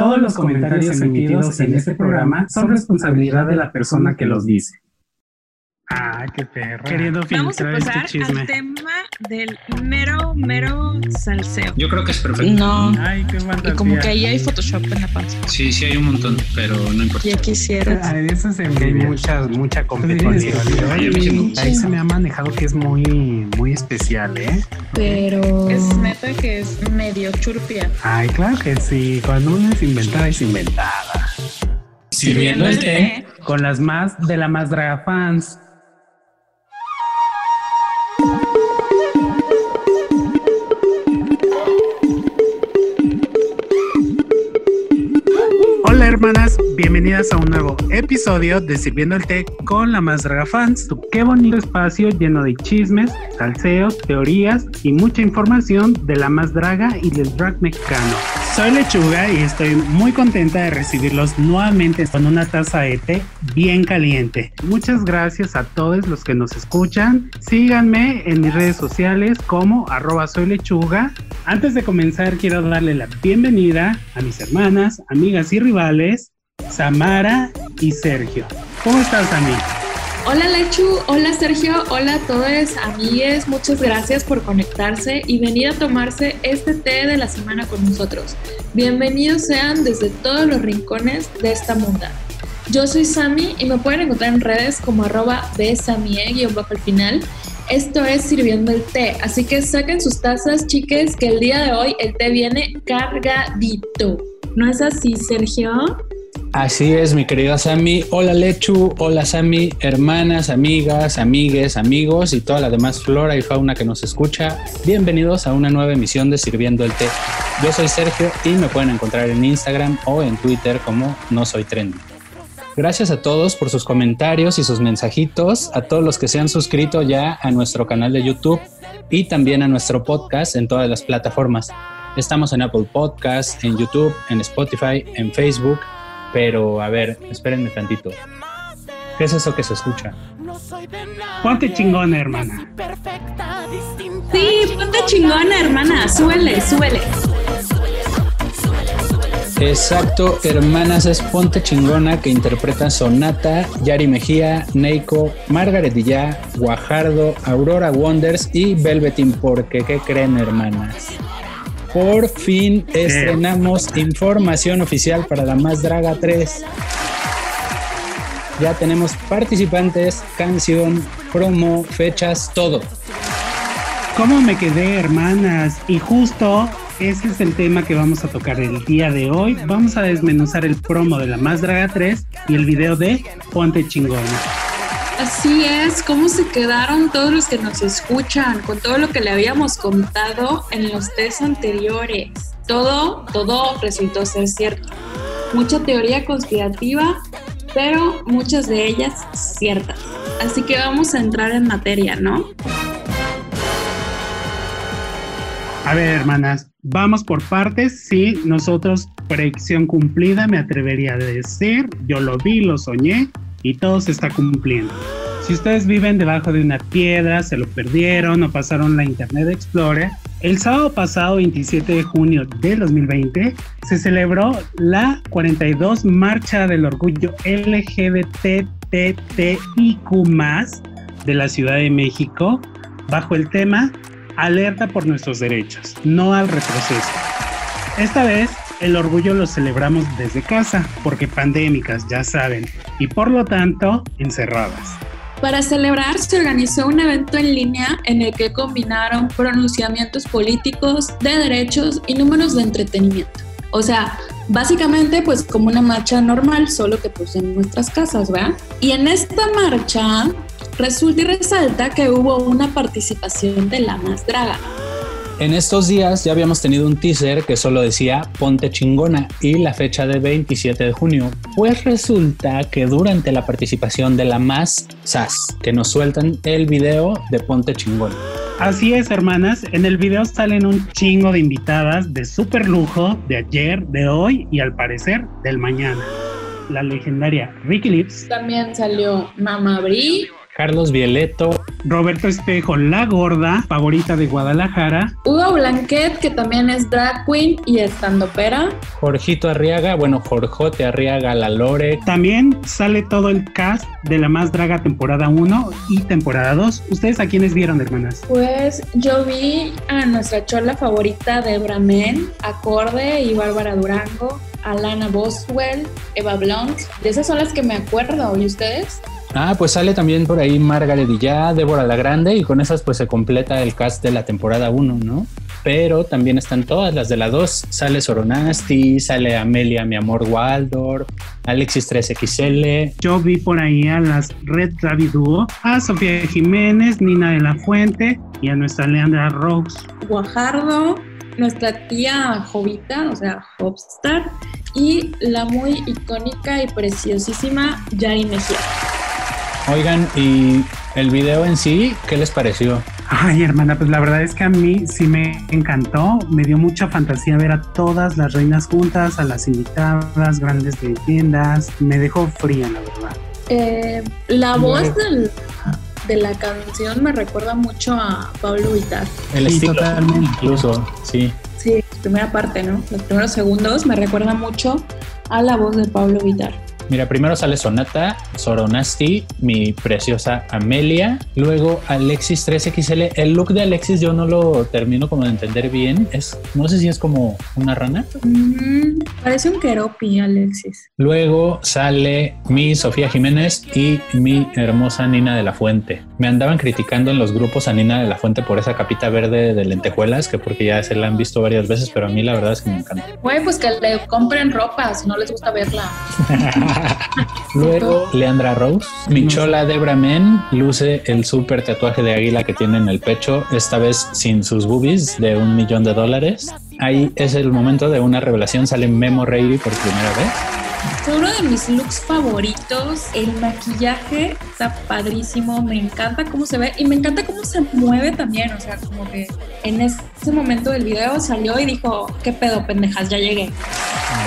Todos los comentarios emitidos en este programa son responsabilidad de la persona que los dice. Ah, qué perro. Queriendo Vamos a filtrar este pasar chisme. al tema del mero, mero salseo. Yo creo que es perfecto. No. Ay, qué Y fantasía. como que ahí hay Photoshop en la panza. Sí, sí hay un montón, pero no importa. Ya quisieras. Ah, eso se Que hay mucha, mucha competencia. sí. Ahí se me ha manejado que es muy, muy especial, ¿eh? Pero es neta que es medio churpia. Ay, claro que sí. Cuando uno es inventada, es inventada. Sirviendo el té. Con las más de la más draga fans. Hermanas, bienvenidas a un nuevo episodio de Sirviendo el Té con la más draga fans. Qué bonito espacio lleno de chismes, salseos, teorías y mucha información de la más draga y del drag mexicano. Soy Lechuga y estoy muy contenta de recibirlos nuevamente con una taza de té bien caliente. Muchas gracias a todos los que nos escuchan. Síganme en mis redes sociales como arroba soy lechuga. Antes de comenzar quiero darle la bienvenida a mis hermanas, amigas y rivales, Samara y Sergio. ¿Cómo estás, Sami? Hola Lechu, hola Sergio, hola a todos amigues, muchas gracias por conectarse y venir a tomarse este té de la semana con nosotros. Bienvenidos sean desde todos los rincones de esta munda. Yo soy Sami y me pueden encontrar en redes como arroba bajo al final. Esto es Sirviendo el Té, así que saquen sus tazas chiques que el día de hoy el té viene cargadito. ¿No es así, Sergio? Así es, mi querida Sammy. Hola Lechu, hola Sammy, hermanas, amigas, amigues, amigos y toda la demás flora y fauna que nos escucha. Bienvenidos a una nueva emisión de Sirviendo el Té. Yo soy Sergio y me pueden encontrar en Instagram o en Twitter como No Soy Trendy. Gracias a todos por sus comentarios y sus mensajitos, a todos los que se han suscrito ya a nuestro canal de YouTube y también a nuestro podcast en todas las plataformas. Estamos en Apple Podcast, en YouTube, en Spotify, en Facebook, pero a ver, espérenme tantito. ¿Qué es eso que se escucha? Ponte chingona, hermana. Sí, ponte chingona, hermana, súbele, súbele. Exacto, hermanas, es Ponte Chingona que interpretan Sonata, Yari Mejía, Neiko, Margaret Dillá, Guajardo, Aurora Wonders y Velvetin, porque ¿qué creen, hermanas? Por fin estrenamos información oficial para la Más Draga 3. Ya tenemos participantes, canción, promo, fechas, todo. ¿Cómo me quedé, hermanas? Y justo ese es el tema que vamos a tocar el día de hoy. Vamos a desmenuzar el promo de la Más Draga 3 y el video de Ponte Chingona. Así es, cómo se quedaron todos los que nos escuchan con todo lo que le habíamos contado en los test anteriores. Todo, todo resultó ser cierto. Mucha teoría conspirativa, pero muchas de ellas ciertas. Así que vamos a entrar en materia, ¿no? A ver, hermanas, vamos por partes. Sí, nosotros, predicción cumplida, me atrevería a decir. Yo lo vi, lo soñé y todo se está cumpliendo. Si ustedes viven debajo de una piedra, se lo perdieron o pasaron la Internet Explorer, el sábado pasado, 27 de junio de 2020, se celebró la 42 Marcha del Orgullo LGBTTIQ de la Ciudad de México bajo el tema Alerta por nuestros derechos, no al retroceso. Esta vez el orgullo lo celebramos desde casa, porque pandémicas, ya saben, y por lo tanto encerradas. Para celebrar se organizó un evento en línea en el que combinaron pronunciamientos políticos, de derechos y números de entretenimiento. O sea, básicamente pues como una marcha normal, solo que pues en nuestras casas, ¿verdad? Y en esta marcha resulta y resalta que hubo una participación de la más draga. En estos días ya habíamos tenido un teaser que solo decía Ponte chingona y la fecha de 27 de junio. Pues resulta que durante la participación de la más SAS, que nos sueltan el video de Ponte chingona. Así es, hermanas, en el video salen un chingo de invitadas de super lujo de ayer, de hoy y al parecer del mañana. La legendaria Ricky Lips, También salió Mama Bri, Carlos Vieleto, Roberto Espejo, la gorda, favorita de Guadalajara. Hugo Blanquet, que también es drag queen y estandopera. Jorgito Arriaga, bueno, Jorjote Arriaga, la Lore. También sale todo el cast de La Más Draga temporada 1 y temporada 2. ¿Ustedes a quiénes vieron, hermanas? Pues yo vi a nuestra chola favorita de Bramen, Acorde y Bárbara Durango, Alana Boswell, Eva Blunt. De esas son las que me acuerdo. ¿Y ustedes? Ah, pues sale también por ahí Margaret ya, Débora la Grande y con esas pues se completa el cast de la temporada 1, ¿no? Pero también están todas las de la 2. Sale Soronasti, sale Amelia, mi amor Waldorf, Alexis 3XL. Yo vi por ahí a las Red Rabbit Duo, a Sofía Jiménez, Nina de la Fuente y a nuestra Leandra Rose. Guajardo, nuestra tía Jovita, o sea, Hopstar, y la muy icónica y preciosísima Yari Mejía. Oigan, y el video en sí, ¿qué les pareció? Ay, hermana, pues la verdad es que a mí sí me encantó. Me dio mucha fantasía ver a todas las reinas juntas, a las invitadas, grandes leyendas. Me dejó fría, la verdad. Eh, la voz del, de la canción me recuerda mucho a Pablo Vitar. El Sí, estilo, totalmente. incluso, sí. Sí, primera parte, ¿no? Los primeros segundos me recuerda mucho a la voz de Pablo Vitar. Mira, primero sale Sonata, Soronasti, mi preciosa Amelia, luego Alexis 3XL. El look de Alexis yo no lo termino como de entender bien. Es, no sé si es como una rana. Mm, parece un keropi, Alexis. Luego sale mi Sofía Jiménez y mi hermosa Nina de la Fuente. Me andaban criticando en los grupos a Nina de la Fuente por esa capita verde de lentejuelas, que porque ya se la han visto varias veces, pero a mí la verdad es que me encanta. Güey, pues que le compren ropa si no les gusta verla. Luego, Leandra Rose, mi chola Debra Men, luce el súper tatuaje de águila que tiene en el pecho, esta vez sin sus boobies de un millón de dólares. Ahí es el momento de una revelación, sale Memo Reilly por primera vez. Fue uno de mis looks favoritos. El maquillaje está padrísimo. Me encanta cómo se ve y me encanta cómo se mueve también. O sea, como que en ese momento del video salió y dijo: ¿Qué pedo, pendejas? Ya llegué.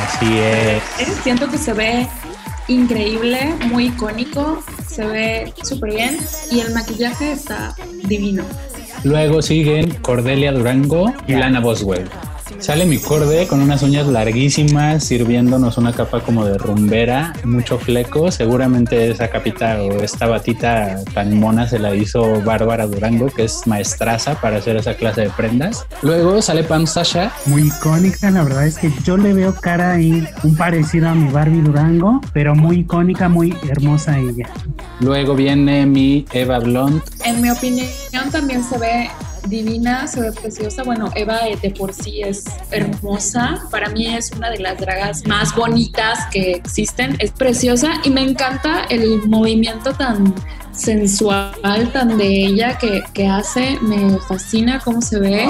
Así es. Eh, Siento que se ve increíble, muy icónico. Se ve súper bien y el maquillaje está divino. Luego siguen Cordelia Durango y Lana Boswell. Sale mi corde con unas uñas larguísimas, sirviéndonos una capa como de rumbera, mucho fleco. Seguramente esa capita o esta batita tan mona se la hizo Bárbara Durango, que es maestraza para hacer esa clase de prendas. Luego sale Pam Sasha. Muy icónica, la verdad es que yo le veo cara ahí, un parecido a mi Barbie Durango, pero muy icónica, muy hermosa ella. Luego viene mi Eva Blunt. En mi opinión también se ve divina, se ve preciosa. Bueno, Eva de, de por sí es hermosa. Para mí es una de las dragas más bonitas que existen. Es preciosa y me encanta el movimiento tan sensual, tan de ella que, que hace. Me fascina cómo se ve.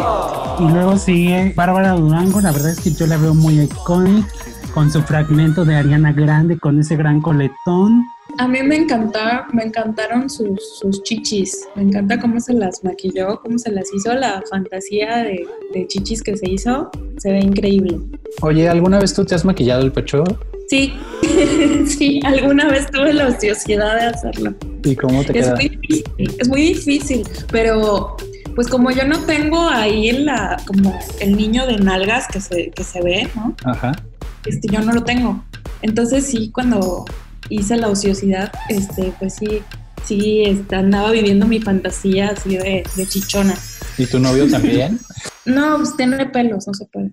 Y luego sigue Bárbara Durango, la verdad es que yo la veo muy icónica, con su fragmento de Ariana Grande, con ese gran coletón. A mí me encanta, me encantaron sus, sus chichis. Me encanta cómo se las maquilló, cómo se las hizo, la fantasía de, de chichis que se hizo. Se ve increíble. Oye, ¿alguna vez tú te has maquillado el pecho? Sí, sí, alguna vez tuve la ociosidad de hacerlo. ¿Y cómo te Es queda? muy difícil, es muy difícil, pero pues como yo no tengo ahí la, como el niño de nalgas que se, que se ve, ¿no? Ajá. Este, yo no lo tengo. Entonces sí, cuando hice la ociosidad, este, pues sí, sí, este, andaba viviendo mi fantasía así de, de chichona. ¿Y tu novio también? No, pues tiene pelos, no se puede.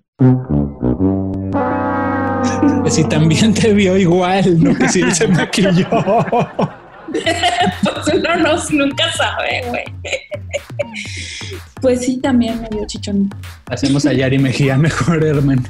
Si también te vio igual, no que si él se maquilló. Pues uno no, nunca sabe, güey. Pues sí, también me dio chichón. Hacemos a Yari Mejía mejor, hermano.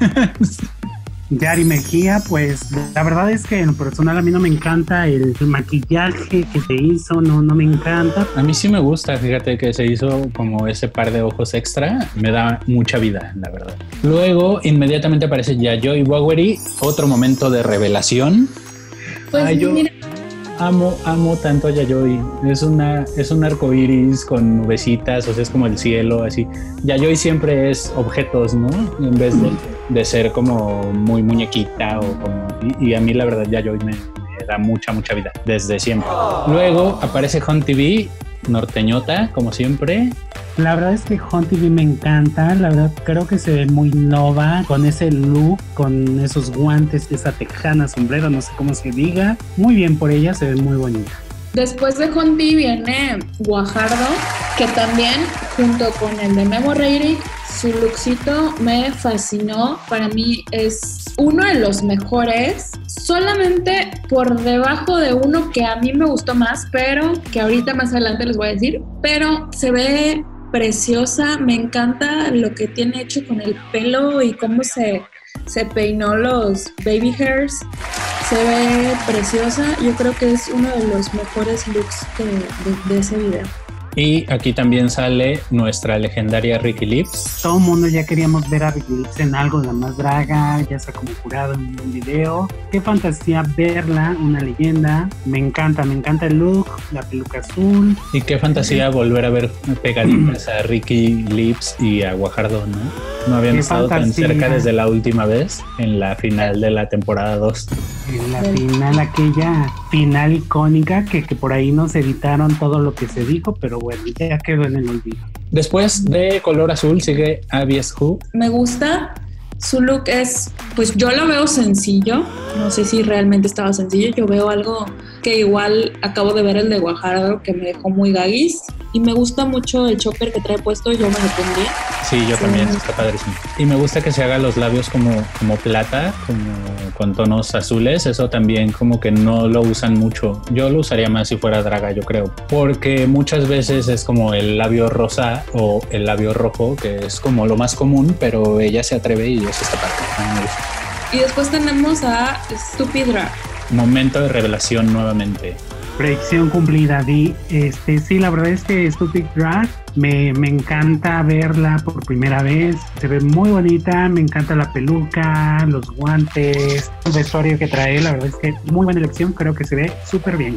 Yari Mejía, pues la verdad es que en lo personal a mí no me encanta el, el maquillaje que se hizo, no, no me encanta. A mí sí me gusta, fíjate que se hizo como ese par de ojos extra, me da mucha vida, la verdad. Luego, inmediatamente aparece Yayoi Bowery, otro momento de revelación. Pues Ay, yo- mira, Amo, amo tanto a Yayoi. Es una, es un arco iris con nubecitas, o sea, es como el cielo, así. Yayoi siempre es objetos, ¿no? En vez de, de ser como muy muñequita o como. Y, a mí, la verdad, Yayoi me, me da mucha, mucha vida desde siempre. Luego aparece Hunt TV, norteñota, como siempre. La verdad es que TV me encanta, la verdad creo que se ve muy nova con ese look, con esos guantes, esa tejana, sombrero, no sé cómo se diga. Muy bien por ella, se ve muy bonita. Después de Honti viene Guajardo, que también junto con el de Memo Reiri, su lookcito me fascinó. Para mí es uno de los mejores, solamente por debajo de uno que a mí me gustó más, pero que ahorita más adelante les voy a decir, pero se ve preciosa, me encanta lo que tiene hecho con el pelo y cómo se, se peinó los baby hairs se ve preciosa. Yo creo que es uno de los mejores looks de, ese video. Y aquí también sale nuestra legendaria Ricky Lips. Todo el mundo ya queríamos ver a Ricky Lips en algo la más draga, ya está como curado en un video. Qué fantasía verla, una leyenda. Me encanta, me encanta el look, la peluca azul. Y qué fantasía volver a ver pegaditas a Ricky Lips y a Guajardo, ¿no? No habían estado tan cerca desde la última vez en la final de la temporada 2 en la final, aquella final icónica que, que por ahí nos editaron todo lo que se dijo, pero bueno, ya quedó en el olvido. Después de color azul sigue Abies Who. Me gusta. Su look es, pues yo lo veo sencillo. No sé si realmente estaba sencillo. Yo veo algo que igual acabo de ver el de Guajardo que me dejó muy gaguis. Y me gusta mucho el chopper que trae puesto, yo me lo pondría. Sí, yo también, está padrísimo. Y me gusta que se haga los labios como, como plata, como con tonos azules. Eso también como que no lo usan mucho. Yo lo usaría más si fuera draga, yo creo. Porque muchas veces es como el labio rosa o el labio rojo, que es como lo más común, pero ella se atreve y eso está padre. Y después tenemos a Stupid Drag. Momento de revelación nuevamente. Predicción cumplida, Di. Este, sí, la verdad es que Stupid Drag me, me, encanta verla por primera vez. Se ve muy bonita, me encanta la peluca, los guantes, el vestuario que trae. La verdad es que muy buena elección, creo que se ve súper bien.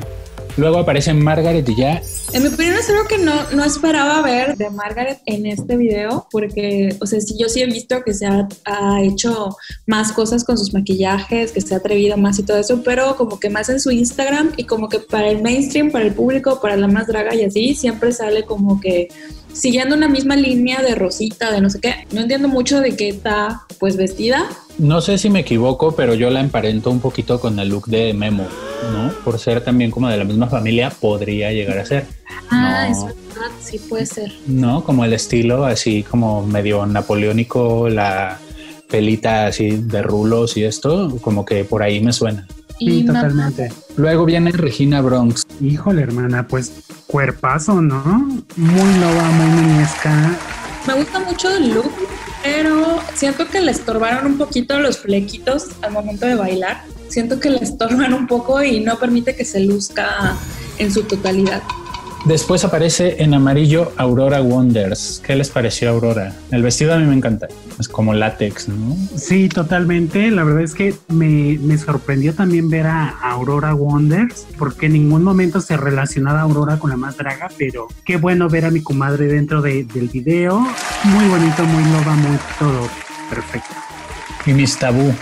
Luego aparece Margaret y ya. En mi opinión es algo que no, no esperaba ver de Margaret en este video, porque, o sea, sí, yo sí he visto que se ha, ha, hecho más cosas con sus maquillajes, que se ha atrevido más y todo eso, pero como que más en su Instagram y como que para el mainstream, para el público, para la más draga y así, siempre sale como que siguiendo una misma línea de rosita, de no sé qué. No entiendo mucho de qué está pues vestida. No sé si me equivoco, pero yo la emparento un poquito con el look de Memo, ¿no? Por ser también como de la misma familia, podría llegar a ser. Ah, eso sí puede ser. No, como el estilo así como medio napoleónico, la pelita así de rulos y esto, como que por ahí me suena. Sí, totalmente. Luego viene Regina Bronx. Híjole, hermana, pues cuerpazo, ¿no? Muy loba, muy niñesca. Me gusta mucho el look, pero siento que le estorbaron un poquito los flequitos al momento de bailar. Siento que le estorban un poco y no permite que se luzca en su totalidad. Después aparece en amarillo Aurora Wonders. ¿Qué les pareció Aurora? El vestido a mí me encanta. Es como látex, ¿no? Sí, totalmente. La verdad es que me, me sorprendió también ver a Aurora Wonders, porque en ningún momento se relacionaba Aurora con la más draga, pero qué bueno ver a mi comadre dentro de, del video. Muy bonito, muy loba, muy todo perfecto. Y mis tabú.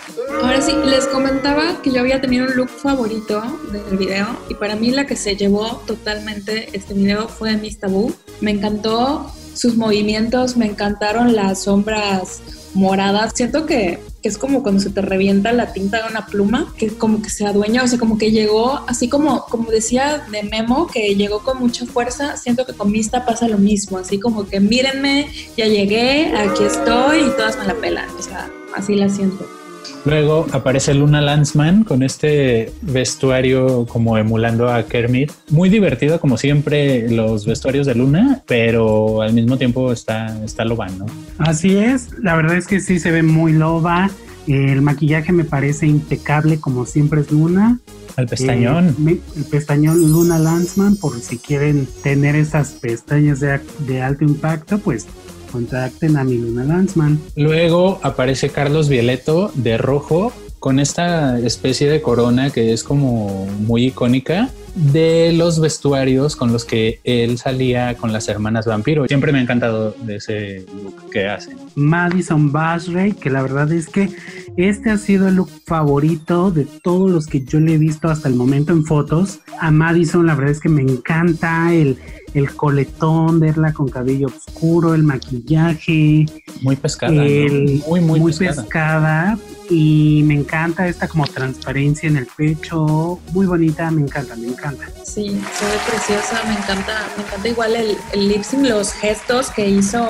Ahora sí, les comentaba que yo había tenido un look favorito del video y para mí la que se llevó totalmente este video fue Miss Tabú. Me encantó sus movimientos, me encantaron las sombras moradas. Siento que, es como cuando se te revienta la tinta de una pluma, que como que se adueña, o sea, como que llegó, así como, como decía de Memo, que llegó con mucha fuerza, siento que con Mista pasa lo mismo, así como que mírenme, ya llegué, aquí estoy y todas me la pelan, o sea, así la siento. Luego aparece Luna Landsman con este vestuario como emulando a Kermit. Muy divertido como siempre los vestuarios de Luna, pero al mismo tiempo está, está loba, ¿no? Así es, la verdad es que sí se ve muy loba. El maquillaje me parece impecable como siempre es Luna. El pestañón. Eh, el pestañón Luna Landsman, por si quieren tener esas pestañas de, de alto impacto, pues contacten a mi Luna Landsman. Luego aparece Carlos Violeto de rojo con esta especie de corona que es como muy icónica de los vestuarios con los que él salía con las hermanas vampiro. Siempre me ha encantado de ese look que hace. Madison Basray, que la verdad es que este ha sido el look favorito de todos los que yo le he visto hasta el momento en fotos. A Madison, la verdad es que me encanta el, el coletón, verla con cabello oscuro, el maquillaje. Muy pescada. Muy, muy, muy pescada. Y me encanta esta como transparencia en el pecho. Muy bonita, me encanta, me encanta. Sí, se ve preciosa, me encanta, me encanta igual el, el lip sync, los gestos que hizo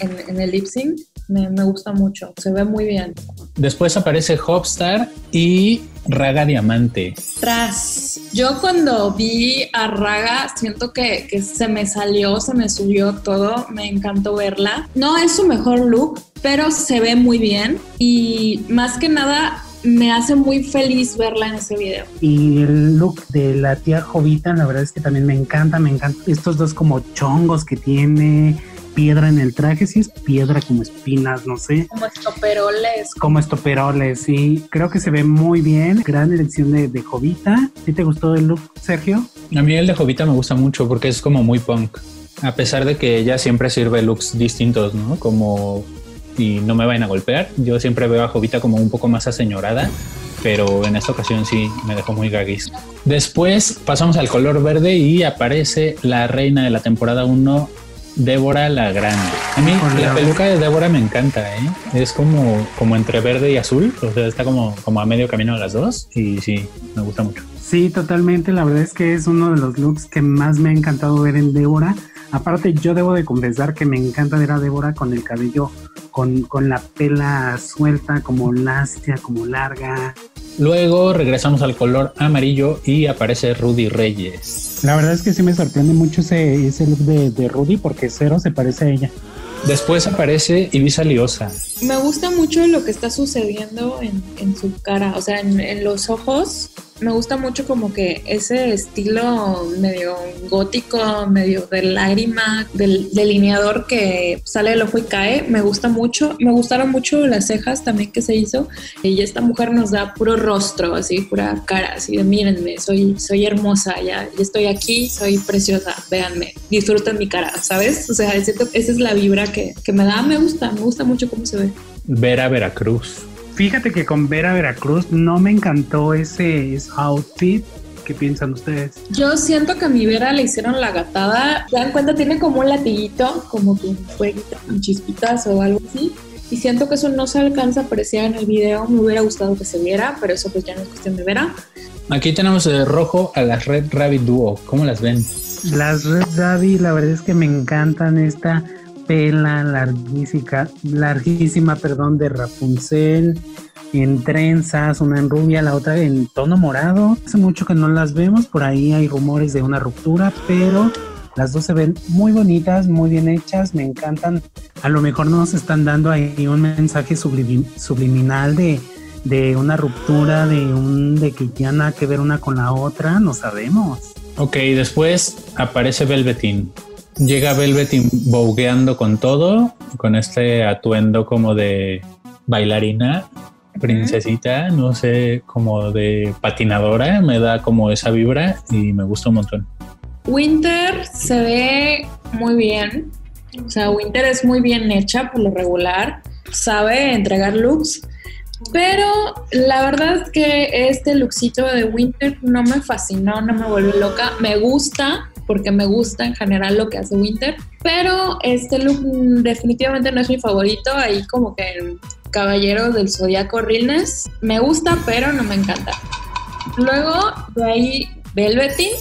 en, en el lip sync me, gusta mucho, se ve muy bien. Después aparece Hopstar y Raga Diamante. Tras, yo cuando vi a Raga siento que, que se me salió, se me subió todo, me encantó verla. No es su mejor look, pero se ve muy bien y más que nada me hace muy feliz verla en ese video. Y el look de la tía Jovita, la verdad es que también me encanta, me encanta estos dos como chongos que tiene, piedra en el traje, si es piedra como espinas, no sé. Como estoperoles. Como estoperoles, sí. Creo que se ve muy bien. Gran elección de, de Jovita. ¿Sí te gustó el look, Sergio? A mí el de Jovita me gusta mucho porque es como muy punk. A pesar de que ella siempre sirve looks distintos, ¿no? Como y no me vayan a golpear. Yo siempre veo a Jovita como un poco más aseñorada, pero en esta ocasión sí me dejó muy gaguis. Después pasamos al color verde y aparece la reina de la temporada 1, Débora la Grande. A mí la peluca de Débora me encanta, ¿eh? Es como, como entre verde y azul, o sea, está como, como a medio camino de las dos y sí, me gusta mucho. Sí, totalmente. La verdad es que es uno de los looks que más me ha encantado ver en Débora. Aparte, yo debo de confesar que me encanta ver a Débora con el cabello, con, con la pela suelta, como lastia, como larga. Luego regresamos al color amarillo y aparece Rudy Reyes. La verdad es que sí me sorprende mucho ese, ese look de, Rudy porque cero se parece a ella. Después aparece Ibiza Liosa. Me gusta mucho lo que está sucediendo en, su cara, o sea, en, los ojos me gusta mucho como que ese estilo medio gótico, medio de lágrima, del delineador que sale del ojo y cae, me gusta mucho. Me gustaron mucho las cejas también que se hizo. Y esta mujer nos da puro rostro, así, pura cara, así de mírenme, soy, soy hermosa, ya, estoy aquí, soy preciosa, véanme, disfruten mi cara, ¿sabes? O sea, esa es la vibra que, que me da, me gusta, me gusta mucho cómo se ve. Vera Veracruz. Fíjate que con Vera Veracruz no me encantó ese, outfit. ¿Qué piensan ustedes? Yo siento que a mi Vera le hicieron la gatada. ¿Se dan cuenta? Tiene como un latiguito, como que fue un chispitas o algo así. Y siento que eso no se alcanza a apreciar en el video. Me hubiera gustado que se viera, pero eso pues ya no es cuestión de Vera. Aquí tenemos de rojo a las Red Rabbit Duo. ¿Cómo las ven? Las Red Rabbit, la verdad es que me encantan esta pela larguísima, larguísima perdón, de Rapunzel, en trenzas, una en rubia, la otra en tono morado. Hace mucho que no las vemos, por ahí hay rumores de una ruptura, pero las dos se ven muy bonitas, muy bien hechas, me encantan. A lo mejor nos están dando ahí un mensaje subliminal de, de una ruptura, de un de que ya nada que ver una con la otra, no sabemos. Ok, después aparece Velvetín. Llega Velvet bogueando con todo, con este atuendo como de bailarina, princesita, no sé, como de patinadora, me da como esa vibra y me gusta un montón. Winter se ve muy bien, o sea, Winter es muy bien hecha por lo regular, sabe entregar looks, pero la verdad es que este lookcito de Winter no me fascinó, no me volvió loca, me gusta, porque me gusta en general lo que hace Winter, pero este look definitivamente no es mi favorito, ahí como que el Caballero del Zodiaco Realness me gusta, pero no me encanta. Luego de ahí Velveteen,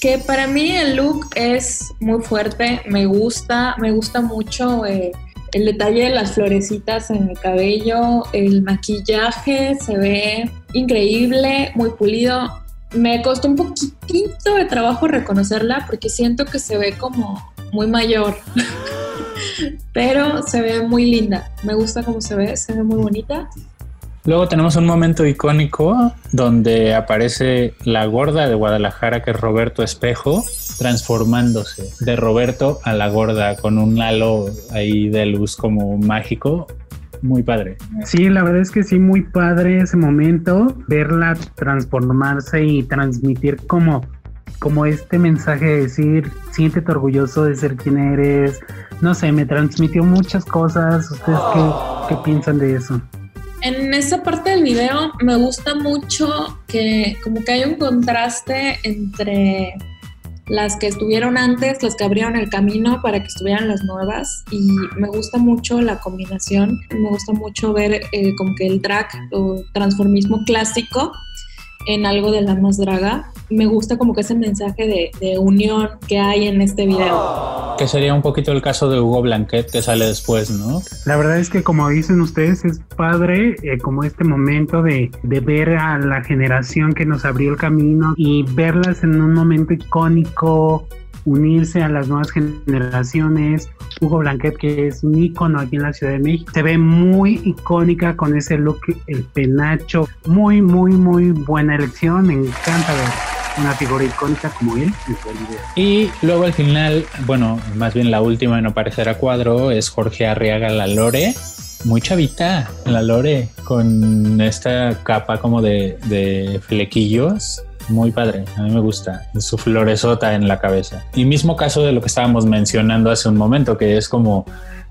que para mí el look es muy fuerte, me gusta, me gusta mucho eh, el detalle de las florecitas en el cabello, el maquillaje se ve increíble, muy pulido me costó un poquitito de trabajo reconocerla porque siento que se ve como muy mayor. Pero se ve muy linda. Me gusta cómo se ve, se ve muy bonita. Luego tenemos un momento icónico donde aparece la gorda de Guadalajara, que es Roberto Espejo, transformándose de Roberto a la gorda con un halo ahí de luz como mágico muy padre. Sí, la verdad es que sí, muy padre ese momento, verla transformarse y transmitir como como este mensaje de decir, siéntete orgulloso de ser quien eres. No sé, me transmitió muchas cosas. ¿Ustedes qué, qué piensan de eso? En esa parte del video me gusta mucho que como que hay un contraste entre las que estuvieron antes, las que abrieron el camino para que estuvieran las nuevas. Y me gusta mucho la combinación, me gusta mucho ver eh, como que el drag o transformismo clásico en algo de la más draga. Me gusta como que ese mensaje de, de unión que hay en este video. Que sería un poquito el caso de Hugo Blanquet que sale después, ¿no? La verdad es que como dicen ustedes, es padre eh, como este momento de, de ver a la generación que nos abrió el camino y verlas en un momento icónico, unirse a las nuevas generaciones. Hugo Blanquet, que es un ícono aquí en la Ciudad de México, se ve muy icónica con ese look, el penacho. Muy, muy, muy buena elección. Me encanta ver una figura icónica como él. Y luego al final, bueno, más bien la última en aparecer a cuadro es Jorge Arriaga La Lore. Muy chavita, la Lore, con esta capa como de flequillos muy padre, a mí me gusta su floresota en la cabeza. Y mismo caso de lo que estábamos mencionando hace un momento, que es como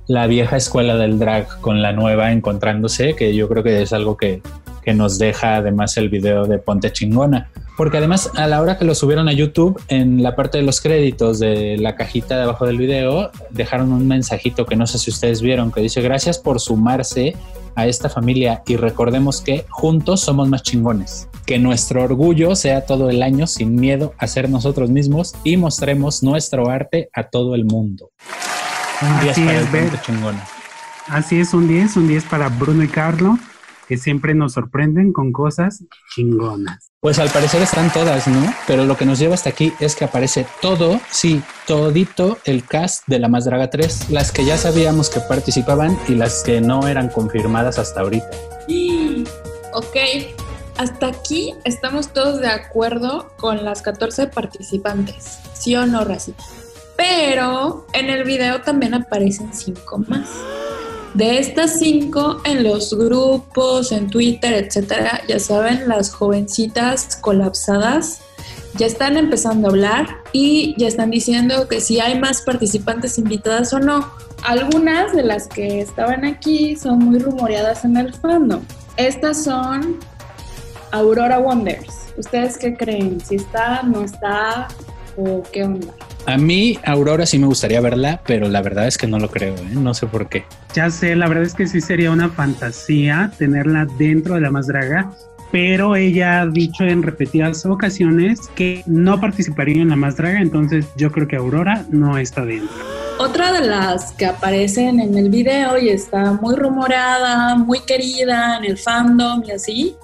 la vieja escuela del drag con la nueva encontrándose, que yo creo que es algo que, que nos deja además el video de Ponte Chingona. Porque además a la hora que lo subieron a YouTube, en la parte de los créditos de la cajita de abajo del video, dejaron un mensajito que no sé si ustedes vieron, que dice gracias por sumarse a esta familia y recordemos que juntos somos más chingones. Que nuestro orgullo sea todo el año sin miedo a ser nosotros mismos y mostremos nuestro arte a todo el mundo. Un 10 Así para es, el chingona. Así es, un 10, un 10 para Bruno y Carlo, que siempre nos sorprenden con cosas chingonas. Pues al parecer están todas, ¿no? Pero lo que nos lleva hasta aquí es que aparece todo, sí, todito el cast de La Más Draga 3, las que ya sabíamos que participaban y las que no eran confirmadas hasta ahorita. Ok, hasta aquí estamos todos de acuerdo con las 14 participantes, ¿sí o no, Racita? Pero en el video también aparecen cinco más. De estas cinco, en los grupos, en Twitter, etcétera, ya saben, las jovencitas colapsadas ya están empezando a hablar y ya están diciendo que si hay más participantes invitadas o no. Algunas de las que estaban aquí son muy rumoreadas en el fandom. Estas son Aurora Wonders. ¿Ustedes qué creen? ¿Si está, no está o qué onda? A mí, Aurora sí me gustaría verla, pero la verdad es que no lo creo, ¿eh? No sé por qué. Ya sé, la verdad es que sí sería una fantasía tenerla dentro de la más draga, pero ella ha dicho en repetidas ocasiones que no participaría en la más draga, entonces yo creo que Aurora no está dentro. Otra de las que aparecen en el video y está muy rumoreada, muy querida en el fandom y así,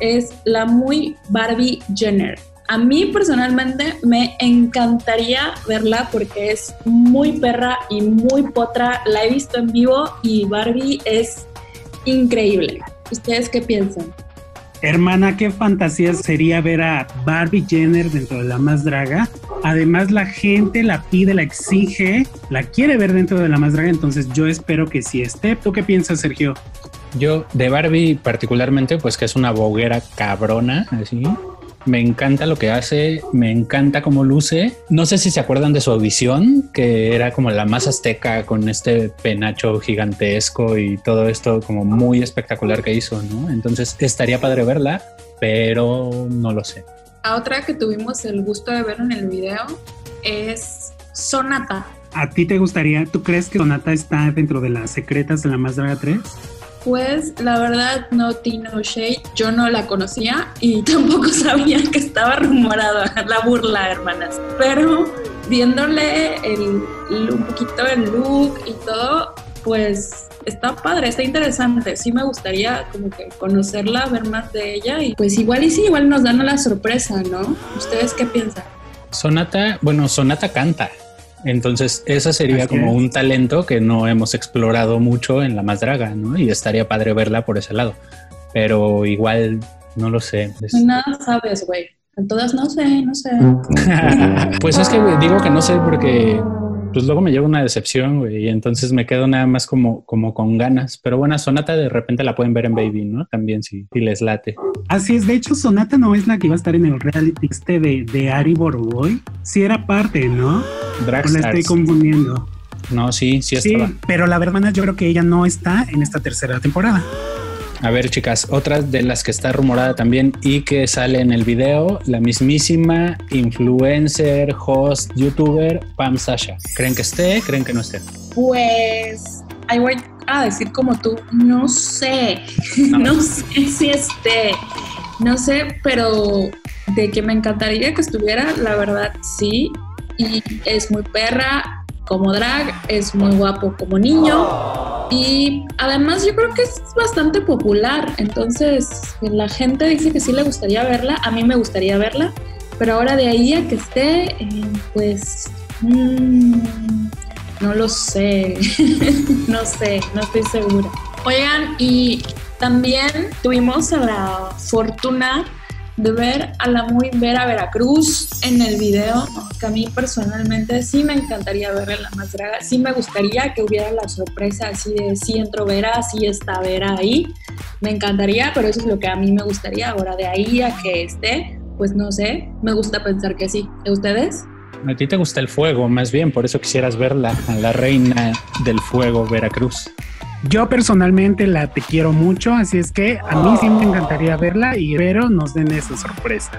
es la muy Barbie Jenner. A mí personalmente me encantaría verla porque es muy perra y muy potra. La he visto en vivo y Barbie es increíble. ¿Ustedes qué piensan? Hermana, qué fantasía sería ver a Barbie Jenner dentro de la más draga. Además, la gente la pide, la exige, la quiere ver dentro de la más draga, entonces yo espero que sí esté. ¿Tú qué piensas, Sergio? Yo, de Barbie particularmente, pues que es una boguera cabrona, así. Me encanta lo que hace, me encanta cómo luce. No sé si se acuerdan de su audición, que era como la más azteca con este penacho gigantesco y todo esto como muy espectacular que hizo, ¿no? Entonces estaría padre verla, pero no lo sé. A otra que tuvimos el gusto de ver en el video es Sonata. ¿A ti te gustaría, tú crees que Donata está dentro de las secretas de la más draga 3? Pues la verdad, no Tino Shade, yo no la conocía y tampoco sabía que estaba rumorada la burla, hermanas. Pero viéndole el, un poquito el look y todo, pues está padre, está interesante. Sí me gustaría como que conocerla, ver más de ella y pues igual y sí, igual nos dan la sorpresa, ¿no? ¿Ustedes qué piensan? Sonata, bueno, Sonata canta. Entonces, esa sería Así como es. un talento que no hemos explorado mucho en La Más Draga, ¿no? Y estaría padre verla por ese lado. Pero igual, no lo sé. Es- Nada sabes, güey. En todas no sé, no sé. pues es que digo que no sé porque pues luego me lleva una decepción, güey, y entonces me quedo nada más como, como con ganas. Pero bueno, Sonata de repente la pueden ver en Baby, ¿no? También si, si les late. Así es, de hecho, Sonata no es la que iba a estar en el reality este de, de Ari Boroboy. Sí era parte, ¿no? Drag la estoy confundiendo. No, sí, sí Sí, estaba. pero la verdad yo creo que ella no está en esta tercera temporada. A ver, chicas, otra de las que está rumorada también y que sale en el video, la mismísima influencer, host, youtuber, Pam Sasha. ¿Creen que esté? ¿Creen que no esté? Pues ahí voy a decir como tú, no sé, No. no, sé si esté, no sé, pero de que me encantaría que estuviera, la verdad sí, y es muy perra como drag, es muy guapo como niño y además yo creo que es bastante popular, entonces la gente dice que sí le gustaría verla, a mí me gustaría verla, pero ahora de ahí a que esté, eh, pues... mm, no lo sé, no sé, no estoy segura. Oigan, y también tuvimos la fortuna de ver a la muy Vera Veracruz en el video, que a mí personalmente sí me encantaría verla en la más draga, sí me gustaría que hubiera la sorpresa así de sí entró Vera, sí está Vera ahí, me encantaría, pero eso es lo que a mí me gustaría, ahora de ahí a que esté, pues no sé, me gusta pensar que sí. ¿Y ustedes? A ti te gusta el fuego, más bien, por eso quisieras verla, a la reina del fuego, Veracruz. Yo personalmente la te quiero mucho, así es que a mí sí me encantaría verla y espero nos den esa sorpresa.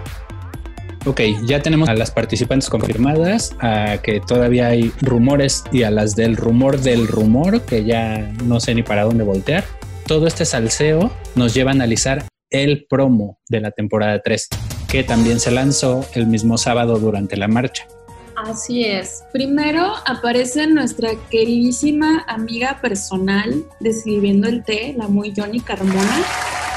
Ok, ya tenemos a las participantes confirmadas, a que todavía hay rumores y a las del rumor del rumor, que ya no sé ni para dónde voltear. Todo este salseo nos lleva a analizar el promo de la temporada 3, que también se lanzó el mismo sábado durante la marcha. Así es. Primero aparece nuestra queridísima amiga personal de Sirviendo el Té, la muy Johnny Carmona,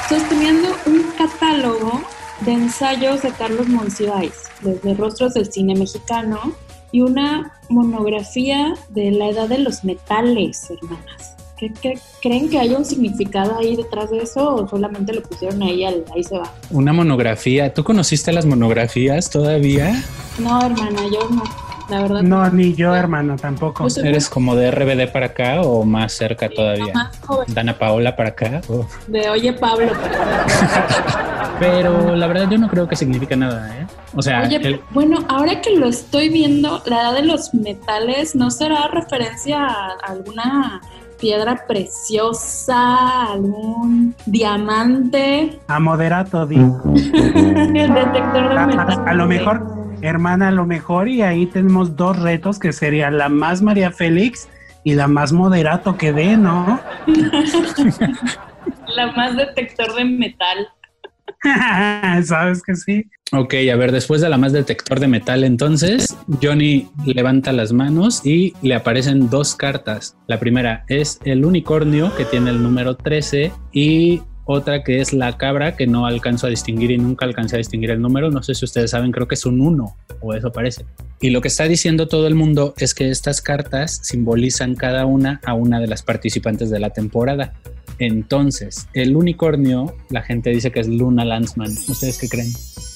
sosteniendo un catálogo de ensayos de Carlos Monsiváis, desde Rostros del Cine Mexicano, y una monografía de la edad de los metales, hermanas. ¿Qué, qué- creen que hay un significado ahí detrás de eso o solamente lo pusieron ahí, al, ahí se va? Una monografía. ¿Tú conociste las monografías todavía? No, hermana, yo no. La verdad. No, ni yo, hermano, tampoco. Soy ¿Eres como de RBD para acá o más cerca todavía? más joven. Dana Paola para acá. Uf. De Oye Pablo. Pero la verdad yo no creo que signifique nada, ¿eh? O sea, Oye, el- bueno, ahora que lo estoy viendo, la edad de los metales no será referencia a alguna piedra preciosa, algún diamante, A moderato, di. el detector de A, a- a lo mejor, hermana, a lo mejor, y ahí tenemos dos retos que sería la más María Félix y la más moderato que dé, ¿no? La más detector de metal. Sabes que sí. Ok, a ver, después de la más detector de metal, entonces Johnny levanta las manos y le aparecen dos cartas. La primera es el unicornio que tiene el número 13 y otra que es la cabra que no alcanzo a distinguir y nunca alcancé a distinguir el número. No sé si ustedes saben, creo que es un 1 o eso parece. Y lo que está diciendo todo el mundo es que estas cartas simbolizan cada una a una de las participantes de la temporada. Entonces, el unicornio, la gente dice que es Luna Landsman. ¿Ustedes qué creen?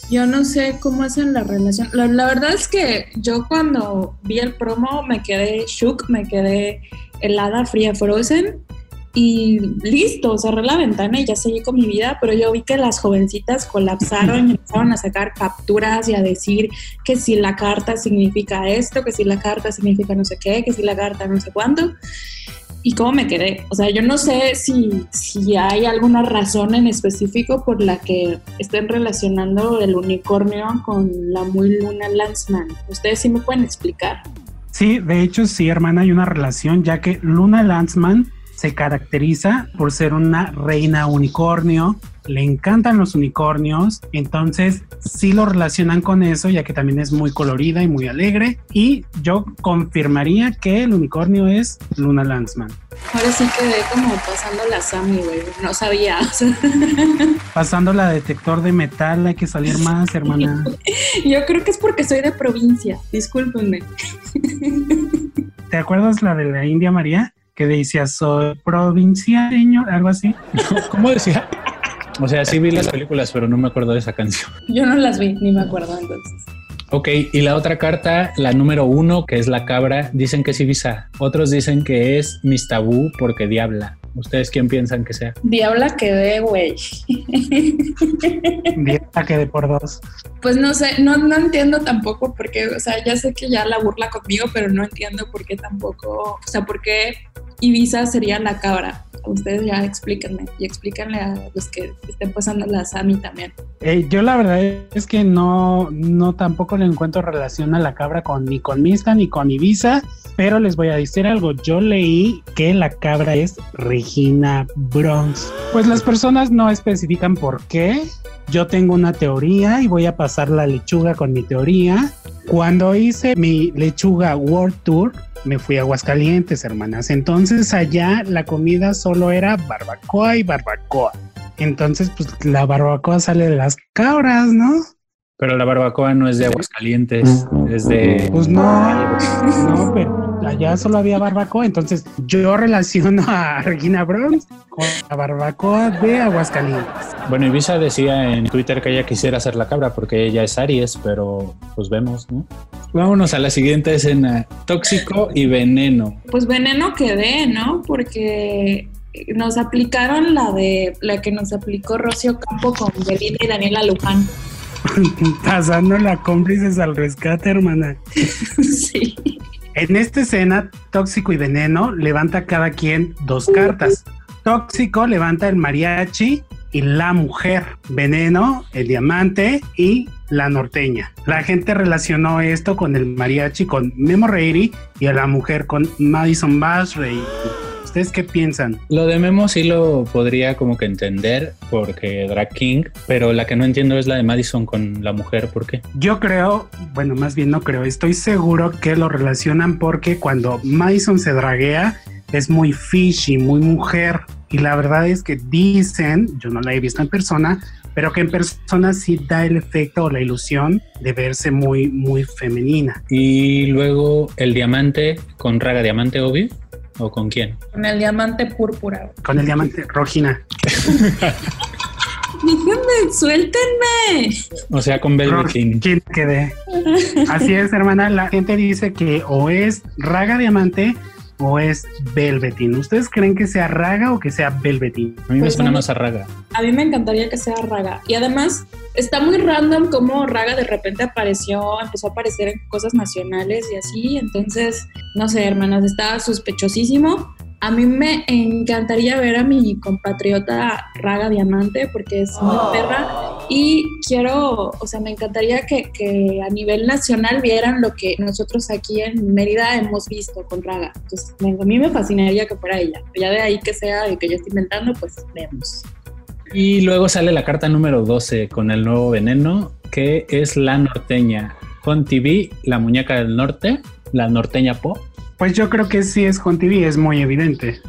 Yo no sé cómo hacen la relación. La, la verdad es que yo cuando vi el promo me quedé shook, me quedé helada, fría, frozen. Y listo, cerré la ventana y ya seguí con mi vida, pero yo vi que las jovencitas colapsaron y empezaron a sacar capturas y a decir que si la carta significa esto, que si la carta significa no sé qué, que si la carta no sé cuánto. ¿Y cómo me quedé? O sea, yo no sé si, si hay alguna razón en específico por la que estén relacionando el unicornio con la muy luna Landsman. Ustedes sí me pueden explicar. Sí, de hecho, sí, hermana, hay una relación, ya que Luna Landsman se caracteriza por ser una reina unicornio, le encantan los unicornios, entonces sí lo relacionan con eso, ya que también es muy colorida y muy alegre, y yo confirmaría que el unicornio es Luna Landsman. Ahora sí quedé como pasando la Sammy, güey. No sabía. Pasando la detector de metal, hay que salir más, hermana. yo creo que es porque soy de provincia. Discúlpenme. ¿Te acuerdas la de la India María? Que decía, soy provinciaño, algo así. ¿Cómo decía? O sea, sí vi las películas, pero no me acuerdo de esa canción. Yo no las vi, ni me acuerdo entonces. Ok, y la otra carta, la número uno, que es la cabra, dicen que es Ibiza. Otros dicen que es Mistabú porque diabla. ¿Ustedes quién piensan que sea? Diabla que ve, güey. Diabla que de por dos. Pues no sé, no, no entiendo tampoco porque, o sea, ya sé que ya la burla conmigo, pero no entiendo por qué tampoco, o sea, por qué Ibiza sería la cabra. Ustedes ya explíquenme y explíquenle a los que estén pasando la Sami también. Eh, yo la verdad es que no, no tampoco le encuentro relación a la cabra con ni con Mista ni con Ibiza, pero les voy a decir algo. Yo leí que la cabra es Regina Bronx. Pues las personas no especifican por qué. Yo tengo una teoría y voy a pasar la lechuga con mi teoría. Cuando hice mi lechuga World Tour, me fui a Aguascalientes, hermanas. Entonces allá la comida solo era barbacoa y barbacoa. Entonces, pues la barbacoa sale de las cabras, ¿no? Pero la barbacoa no es de Aguascalientes, es de... Pues no, no, pero allá solo había barbacoa. Entonces yo relaciono a Regina Bronx con la barbacoa de Aguascalientes. Bueno, Ibiza decía en Twitter que ella quisiera ser la cabra porque ella es Aries, pero pues vemos, ¿no? Vámonos a la siguiente escena. Tóxico y veneno. Pues veneno quedé, ¿no? Porque nos aplicaron la de la que nos aplicó Rocío Campo con Belinda y Daniela Luján. Pasando la cómplices al rescate, hermana. sí. En esta escena, Tóxico y Veneno levanta cada quien dos cartas. Tóxico levanta el mariachi y la mujer. Veneno, el diamante y la norteña. La gente relacionó esto con el mariachi, con Memo Reiri y a la mujer con Madison Basrey. ¿Ustedes qué piensan? Lo de Memo sí lo podría como que entender porque Drag King, pero la que no entiendo es la de Madison con la mujer, ¿por qué? Yo creo, bueno, más bien no creo, estoy seguro que lo relacionan porque cuando Madison se draguea es muy fishy, muy mujer. Y la verdad es que dicen, yo no la he visto en persona, pero que en persona sí da el efecto o la ilusión de verse muy, muy femenina. Y luego el diamante con Raga Diamante, obvio. ¿O con quién? Con el diamante púrpura. Con el diamante Rojina. Díganme, suéltenme. O sea, con Velveteen. ¿Quién quedé? Así es, hermana. La gente dice que o es Raga Diamante o es Velveteen. ¿Ustedes creen que sea Raga o que sea Velveteen? A mí me Pues suena más a Raga. A mí me encantaría que sea Raga. Y además está muy random cómo Raga de repente apareció, empezó a aparecer en cosas nacionales y así. Entonces, no sé, hermanas, está sospechosísimo. A mí me encantaría ver a mi compatriota Raga Diamante porque es muy perra y quiero, o sea, me encantaría que, que a nivel nacional vieran lo que nosotros aquí en Mérida hemos visto con Raga. Entonces, a mí me fascinaría que fuera ella. Ya de ahí que sea el que yo estoy inventando, pues vemos. Y luego sale la carta número 12 con el nuevo veneno, que es la norteña. Con TV, la muñeca del norte, la norteña Po. Pues yo creo que sí es con TV, es muy evidente.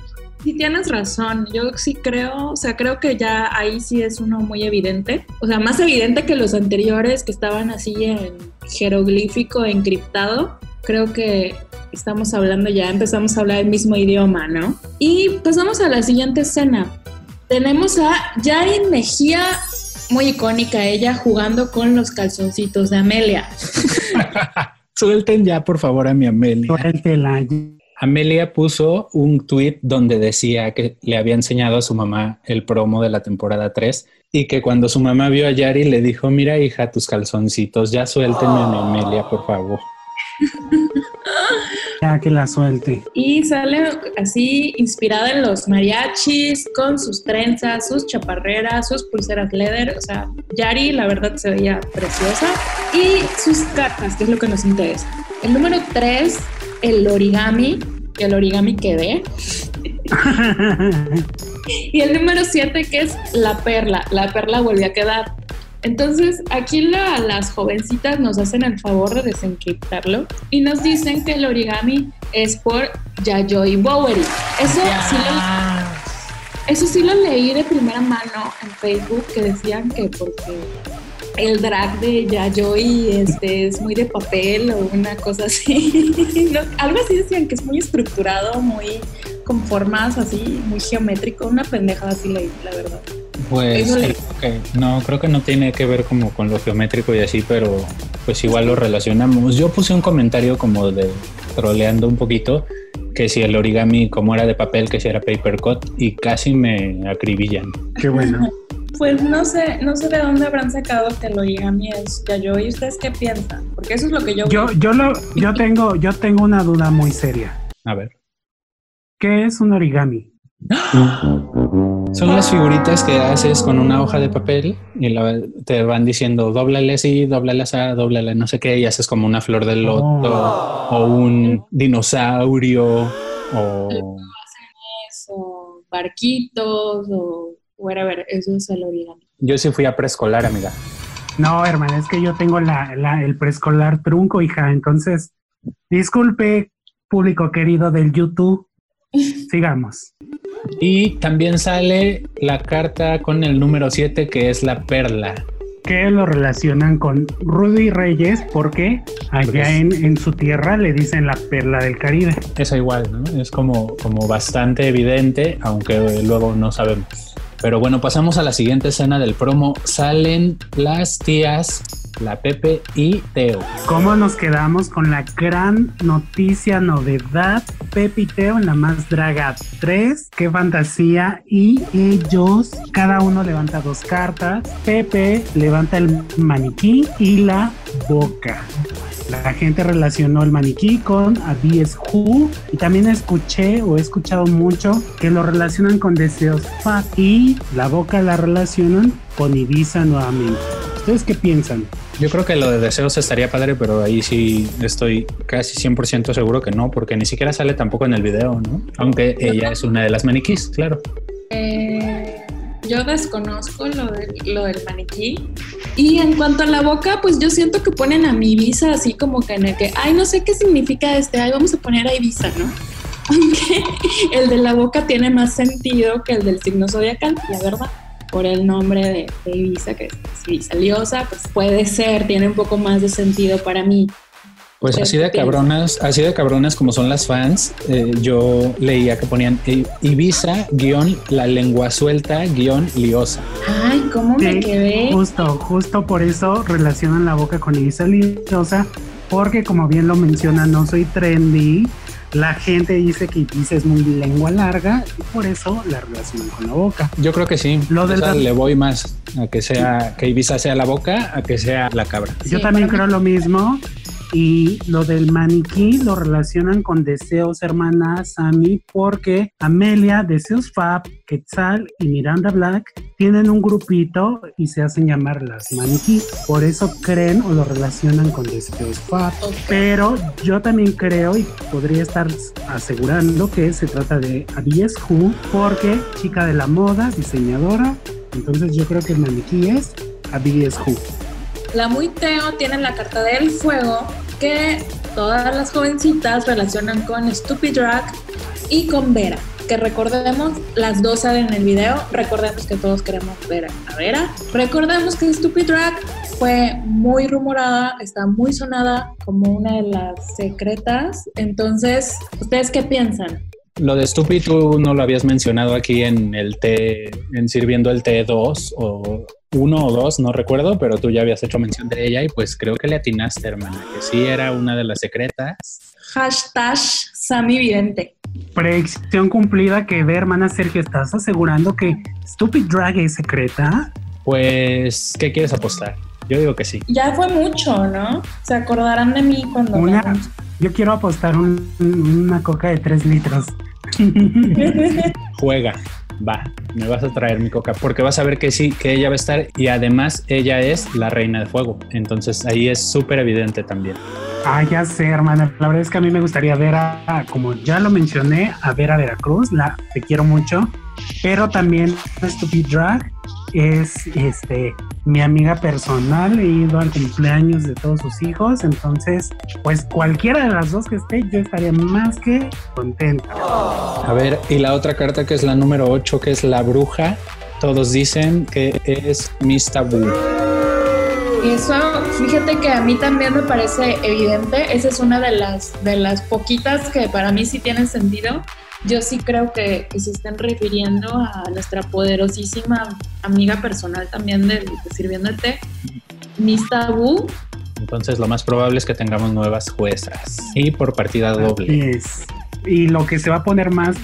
Sí, tienes razón. Yo sí creo, o sea, creo que ya ahí sí es uno muy evidente. O sea, más evidente que los anteriores que estaban así en jeroglífico encriptado. Creo que estamos hablando ya, empezamos a hablar el mismo idioma, ¿no? Y pasamos a la siguiente escena. Tenemos a Yarin Mejía, muy icónica ella, jugando con los calzoncitos de Amelia. Suelten ya, por favor, a mi Amelia. Suéltela. Amelia puso un tweet donde decía que le había enseñado a su mamá el promo de la temporada 3 y que cuando su mamá vio a Yari le dijo, mira hija, tus calzoncitos, ya suéltenme a mi Amelia, por favor. Ya que la suelte. Y sale así inspirada en los mariachis, con sus trenzas, sus chaparreras, sus pulseras leather. O sea, Yari la verdad se veía preciosa. Y sus cartas, que es lo que nos interesa. El número 3, el origami, que el origami quedé. Y el número 7, que es la perla. La perla volvió a quedar. Entonces, aquí la- las jovencitas nos hacen el favor de desencriptarlo y nos dicen que el origami es por Yayoi Bowery. Eso sí, lo, eso sí lo leí de primera mano en Facebook que decían que porque el drag de Yayoi este, es muy de papel o una cosa así. No, algo así decían que es muy estructurado, muy con formas así, muy geométrico. Una pendejada así leí, la verdad. Pues creo que- no, creo que no tiene que ver como con lo geométrico y así, pero pues igual lo relacionamos. Yo puse un comentario como de troleando un poquito que si el origami como era de papel, que si era paper cut y casi me acribillan. Qué bueno. Pues no sé, no sé de dónde habrán sacado que el origami es yo ¿Y ustedes qué piensan? Porque eso es lo que yo... Yo, yo lo, yo tengo, yo tengo una duda muy seria. A ver. ¿Qué es un origami? Son las figuritas que haces con una hoja de papel y la- te van diciendo dóblale así, dóblale así, dóblale no sé qué y haces como una flor de loto o un dinosaurio o o barquitos o whatever, eso es el origami. yo sí fui a preescolar, amiga. No, hermana, es que yo tengo la, la- el preescolar trunco, hija. Entonces, disculpe, público querido del YouTube. Sigamos. Y también sale la carta con el número 7 que es la perla. Que lo relacionan con Rudy Reyes porque allá en, en su tierra le dicen la perla del Caribe. Esa igual, ¿no? Es como, como bastante evidente, aunque luego no sabemos. Pero bueno, pasamos a la siguiente escena del promo. Salen las tías, la Pepe y Teo. ¿Cómo nos quedamos con la gran noticia, novedad? Pepe y Teo en la más draga 3. Qué fantasía. Y ellos, cada uno levanta dos cartas. Pepe levanta el maniquí y la boca. La gente relacionó el maniquí con Abies Who y también escuché o he escuchado mucho que lo relacionan con deseos fat y la boca la relacionan con Ibiza nuevamente. ¿Ustedes qué piensan? Yo creo que lo de deseos estaría padre, pero ahí sí estoy casi 100% seguro que no, porque ni siquiera sale tampoco en el video, ¿no? Aunque ella es una de las maniquís, claro. Eh, yo desconozco lo, de- lo del maniquí. Y en cuanto a la boca, pues yo siento que ponen a mi Ibiza así como que en el que, ay, no sé qué significa este, ay, vamos a poner a Ibiza, ¿no? Aunque el de la boca tiene más sentido que el del signo zodiacal, la verdad. Por el nombre de, de Ibiza, que es Ibiza liosa, pues puede ser, tiene un poco más de sentido para mí. Pues Sí, así de cabronas, así de cabronas como son las fans, eh, yo leía que ponían eh, Ibiza guion la lengua suelta guion liosa. Ay, ¿cómo me Sí, quedé? Justo, justo por eso relacionan la boca con Ibiza liosa, porque como bien lo menciona, no soy trendy. La gente dice que Ibiza es muy lengua larga y por eso la relacionan con la boca. Yo creo que sí. Lo del le voy más a que sea que Ibiza sea la boca a que sea la cabra. Yo también creo lo mismo. Y lo del maniquí lo relacionan con Deseos Hermana Sammy porque Amelia, Deseos Fab, Quetzal y Miranda Black tienen un grupito y se hacen llamar las maniquí. Por eso creen o lo relacionan con Deseos Fab. Ok. Pero yo también creo y podría estar asegurando que se trata de Abies Who porque chica de la moda, diseñadora. Entonces yo creo que el maniquí es Abies Who. La muy Teo tiene la carta del fuego que todas las jovencitas relacionan con Stupid Drag y con Vera. Que recordemos, las dos salen en el video. Recordemos que todos queremos ver a Vera. Recordemos que Stupid Drag fue muy rumorada, está muy sonada como una de las secretas. Entonces, ¿ustedes qué piensan? Lo de Stupid tú no lo habías mencionado aquí en el té, en sirviendo el T2 o uno o dos, no recuerdo, pero tú ya habías hecho mención de ella y pues creo que le atinaste, hermana, que sí era una de las secretas. Hashtag Sammy Vidente. Predicción cumplida que ve, hermana Sergio, ¿estás asegurando que Stupid Drag es secreta? Pues, ¿qué quieres apostar? Yo digo que sí. Ya fue mucho, ¿no? Se acordarán de mí cuando Una, me- yo quiero apostar un- una coca de 3 litros. Juega, va, me vas a traer mi coca, porque vas a ver que sí, que ella va a estar y además ella es la reina de fuego. Entonces ahí es súper evidente también. Ah, ya sé, hermana. La verdad es que a mí me gustaría ver a, como ya lo mencioné, a ver a Veracruz. La te quiero mucho. Pero también Stupid Drag es este mi amiga personal. He ido al cumpleaños de todos sus hijos. Entonces, pues cualquiera de las dos que esté, yo estaría más que contenta. A ver, y la otra carta que es la número 8, que es la bruja, todos dicen que es Miss Tabú. Eso, fíjate que a mí también me parece evidente. Esa es una de las, de las poquitas que para mí sí tienen sentido. Yo sí creo que, que se están refiriendo a nuestra poderosísima amiga personal también de, de Sirviendo el Té, Miss Tabú. Entonces lo más probable es que tengamos nuevas juezas y por partida doble. Es. Y lo que se va a poner más,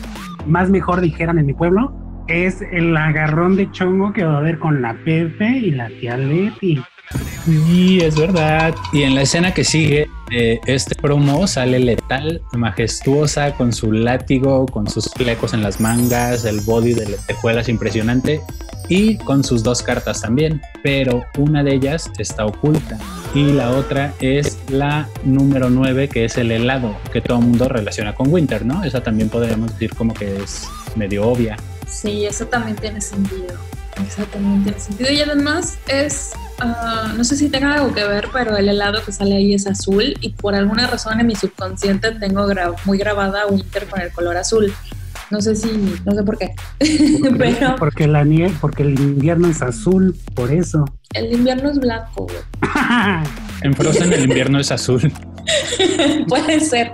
más mejor, dijeran en mi pueblo, es el agarrón de chongo que va a haber con la Pepe y la tía Leti. Sí, es verdad. Y en la escena que sigue, eh, este promo sale letal, majestuosa, con su látigo, con sus flecos en las mangas, el body de lentejuelas impresionante y con sus dos cartas también. Pero una de ellas está oculta y la otra es la número 9, que es el helado, que todo el mundo relaciona con Winter, ¿no? Esa también podríamos decir como que es medio obvia. Sí, eso también tiene sentido. También tiene sentido. Y además es, ah, no sé si tenga algo que ver, pero el helado que sale ahí es azul y por alguna razón en mi subconsciente tengo gra- muy grabada Winter con el color azul. No sé si, no sé por qué. pero Porque, la nie porque el invierno es azul, por eso. el invierno es blanco, güey. En Frozen el invierno es azul. Puede ser.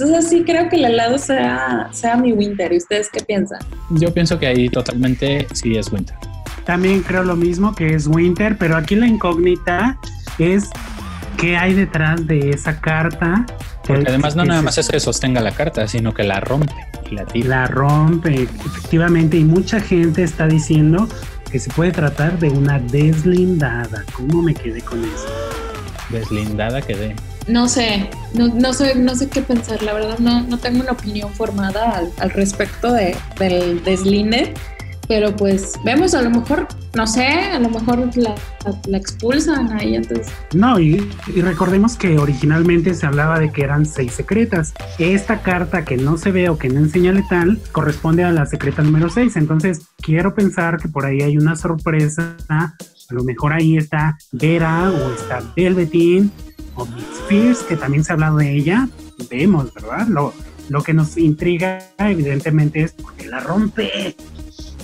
Entonces sí creo que el helado sea, sea mi Winter. ¿Y ustedes qué piensan? Yo pienso que ahí totalmente sí es Winter. También creo lo mismo que es Winter, pero aquí la incógnita es qué hay detrás de esa carta. Porque Que- además no nada más es que sostenga la carta, sino que la rompe y la tira. la rompe, efectivamente, y mucha gente está diciendo que se puede tratar de una deslindada. ¿Cómo me quedé con eso? Deslindada que de. No sé, no, no sé, no sé qué pensar. La verdad no, no tengo una opinión formada al, al respecto de, del deslinde. Pero pues vemos, a lo mejor, no sé, a lo mejor la, la expulsan ahí antes. No, y, y recordemos que originalmente se hablaba de que eran seis secretas. Esta carta que no se ve o que no enseña letal corresponde a la secreta número seis. Entonces, quiero pensar que por ahí hay una sorpresa. A lo mejor ahí está Vera o está Velveteen Fierce, que también se ha hablado de ella. Vemos, ¿verdad? Lo, lo que nos intriga, evidentemente, es porque la rompe.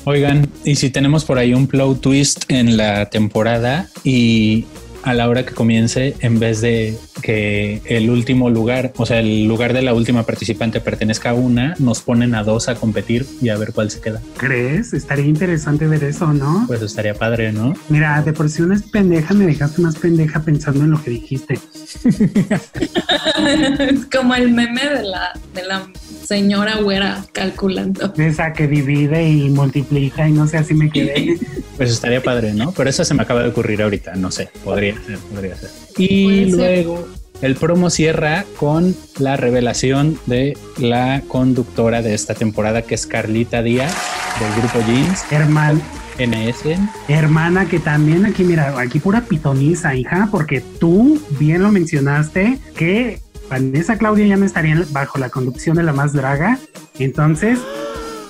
Oigan, y si tenemos por ahí un plot twist en la temporada y a la hora que comience, en vez de que el último lugar, o sea, el lugar de la última participante pertenezca a una, nos ponen a dos a competir y a ver cuál se queda. ¿Crees? Estaría interesante ver eso, ¿no? Pues estaría padre, ¿no? Mira, de por sí una es pendeja, me dejaste más pendeja pensando en lo que dijiste. es como el meme de la, de la señora güera calculando. Esa que divide y multiplica y no sé, así me quedé. Pues estaría padre, ¿no? Pero eso se me acaba de ocurrir ahorita, no sé, podría ser, podría ser. Y ser. luego el promo cierra con la revelación de la conductora de esta temporada, que es Carlita Díaz, del grupo Jeans, Hermana, NS. hermana que también aquí, mira, aquí pura pitoniza, hija, porque tú bien lo mencionaste que Vanessa Claudia ya no estaría bajo la conducción de la más draga. Entonces,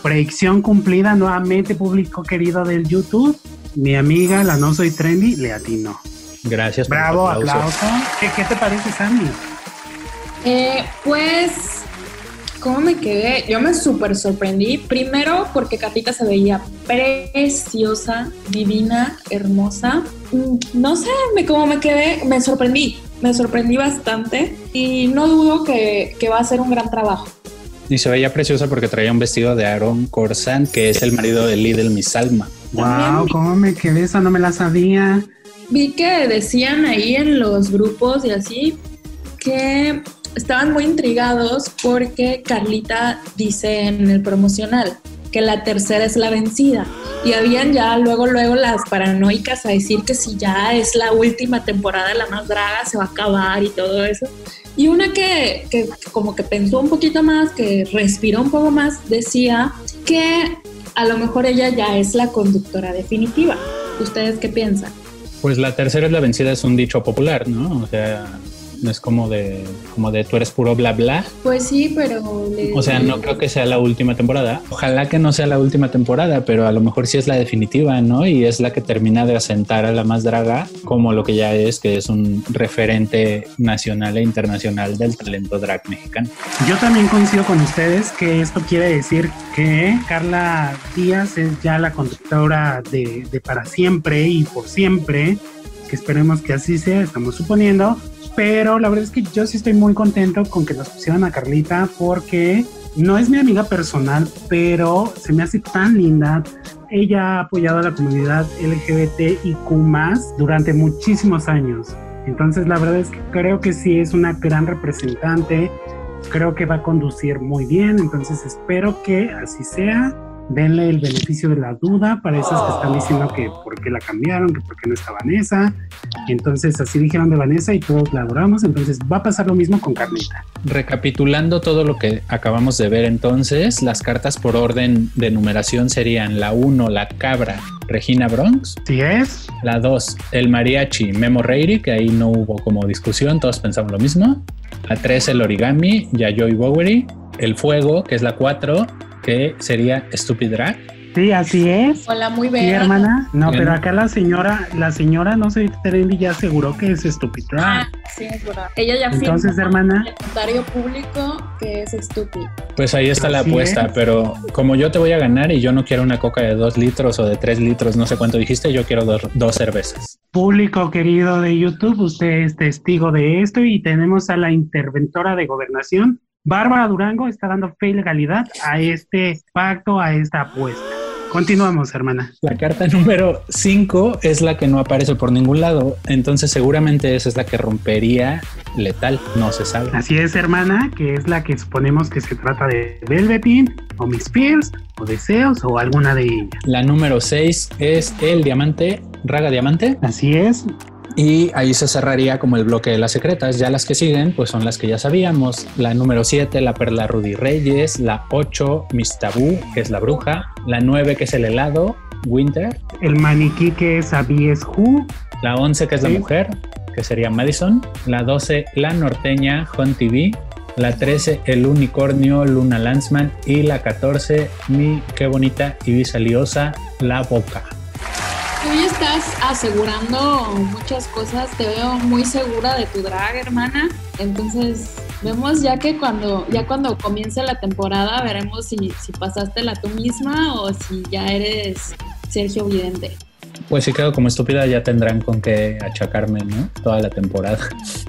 predicción cumplida nuevamente, público querido del YouTube. Mi amiga, la no soy trendy, le atinó. Gracias por el Bravo, aplauso. aplauso. ¿Qué, qué te parece, Sandy? Eh, pues, ¿cómo me quedé? Yo me súper sorprendí. Primero porque Carlita se veía preciosa, divina, hermosa. Mm, No sé, me, cómo me quedé, me sorprendí. Me sorprendí bastante y no dudo que, que va a ser un gran trabajo. Y se veía preciosa porque traía un vestido de Aaron Corsan, que es el marido de Lidl Miss Alma. También Wow, cómo me quedé, esa no me la sabía. Vi que decían ahí en los grupos y así que estaban muy intrigados porque Carlita dice en el promocional que la tercera es la vencida. Y habían ya luego, luego las paranoicas a decir que si ya es la última temporada de La Más Draga, se va a acabar y todo eso. Y una que, que como que pensó un poquito más, que respiró un poco más, decía que a lo mejor ella ya es la conductora definitiva. ¿Ustedes qué piensan? Pues la tercera es la vencida, es un dicho popular, ¿no? O sea, no es como de, como de tú eres puro bla bla. Pues sí, pero... le- O sea, no creo que sea la última temporada. Ojalá que no sea la última temporada, pero a lo mejor sí es la definitiva, ¿no? Y es la que termina de asentar a la más draga como lo que ya es, que es un referente nacional e internacional del talento drag mexicano. Yo también coincido con ustedes que esto quiere decir que Carla Díaz es ya la conductora de, de para siempre y por siempre. que esperemos que así sea, estamos suponiendo, pero la verdad es que yo sí estoy muy contento con que nos pusieran a Carlita porque no es mi amiga personal, pero se me hace tan linda. Ella ha apoyado a la comunidad LGBTIQ durante muchísimos años. Entonces la verdad es que creo que sí es una gran representante, creo que va a conducir muy bien, entonces espero que así sea denle el beneficio de la duda para esas que están diciendo que por qué la cambiaron, que por qué no está Vanessa. Entonces así dijeron de Vanessa y todos la adoramos, entonces va a pasar lo mismo con Carlita. Recapitulando todo lo que acabamos de ver entonces, las cartas por orden de numeración serían la 1, la cabra, Regina Bronx. Sí es. La 2, el mariachi, Memo Reiri, que ahí no hubo como discusión, todos pensamos lo mismo. La 3, el origami, Yayoi Bowery. El fuego, que es la 4, que sería Stupid Drag. Sí, así es. Hola, muy bien. Sí, hermana. No, pero acá la señora, la señora, no sé, Trendy ya aseguró que es Stupid Drag. Ah, sí, es verdad. Ella ya Entonces, hermana. el comentario público que es estúpido. Pues ahí está la Así apuesta, es. pero como yo te voy a ganar y yo no quiero una coca de dos litros o de tres litros, no sé cuánto dijiste, yo quiero dos, dos cervezas. Público querido de YouTube, usted es testigo de esto y tenemos a la interventora de gobernación, Bárbara Durango, está dando fe y legalidad a este pacto, a esta apuesta. Continuamos, hermana. La carta número 5 es la que no aparece por ningún lado, entonces seguramente esa es la que rompería letal, no se sabe. Así es, hermana, que es la que suponemos que se trata de Velveteen, o Miss Pierce, o Deseos, o alguna de ellas. La número 6 es el diamante, Raga Diamante, Así es, y ahí se cerraría como el bloque de las secretas. Ya las que siguen, pues son las que ya sabíamos. La número 7, la perla Rudy Reyes, la 8, Miss Tabú, que es la bruja, la 9, que es el helado, Winter, el maniquí que es Abies Who, la 11, que es la mujer, que sería Madison, la 12, la norteña, Hunt TV, la 13, el unicornio, Luna Lanzman, y la 14, mi qué bonita Ibiza Liosa, la boca. Hoy estás asegurando muchas cosas, te veo muy segura de tu drag, hermana. Entonces, vemos ya que cuando, ya cuando comience la temporada, veremos si, si pasaste la tú misma o si ya eres Sergio Vidente. Pues si quedo como estúpida, ya tendrán con qué achacarme, ¿no? Toda la temporada.